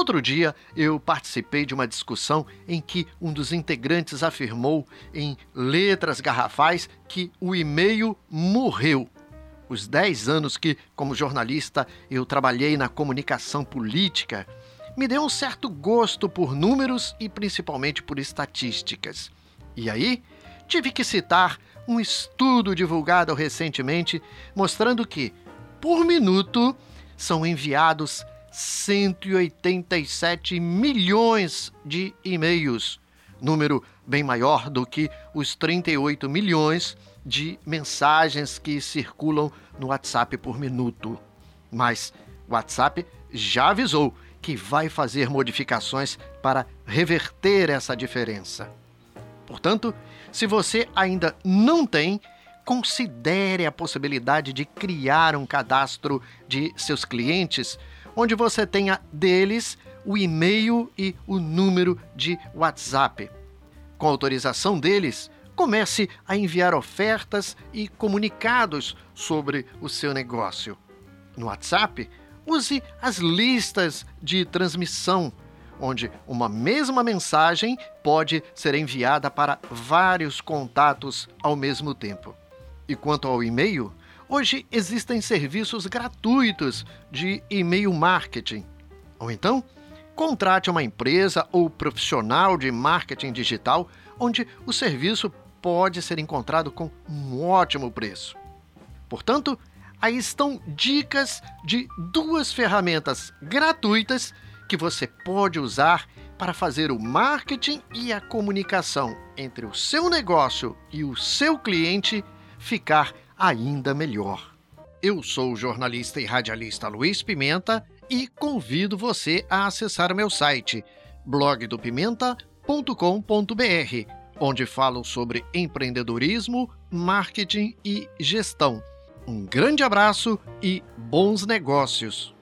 Outro dia eu participei de uma discussão em que um dos integrantes afirmou em letras garrafais que o e-mail morreu. Os 10 anos que, como jornalista, eu trabalhei na comunicação política me deu um certo gosto por números e principalmente por estatísticas. E aí, tive que citar um estudo divulgado recentemente mostrando que, por minuto, são enviados 187 milhões de e-mails, número bem maior do que os 38 milhões de mensagens que circulam no WhatsApp por minuto. Mas o WhatsApp já avisou que vai fazer modificações para reverter essa diferença. Portanto, se você ainda não tem, considere a possibilidade de criar um cadastro de seus clientes, onde você tenha deles o e-mail e o número de WhatsApp. Com autorização deles, comece a enviar ofertas e comunicados sobre o seu negócio. No WhatsApp, use as listas de transmissão, onde uma mesma mensagem pode ser enviada para vários contatos ao mesmo tempo. E quanto ao e-mail, hoje existem serviços gratuitos de e-mail marketing. Ou então, contrate uma empresa ou profissional de marketing digital onde o serviço pode ser encontrado com um ótimo preço. Portanto, aí estão dicas de duas ferramentas gratuitas que você pode usar para fazer o marketing e a comunicação entre o seu negócio e o seu cliente ficar ainda melhor. Eu sou o jornalista e radialista Luiz Pimenta e convido você a acessar meu site blogdopimenta.com.br, onde falo sobre empreendedorismo, marketing e gestão. Um grande abraço e bons negócios!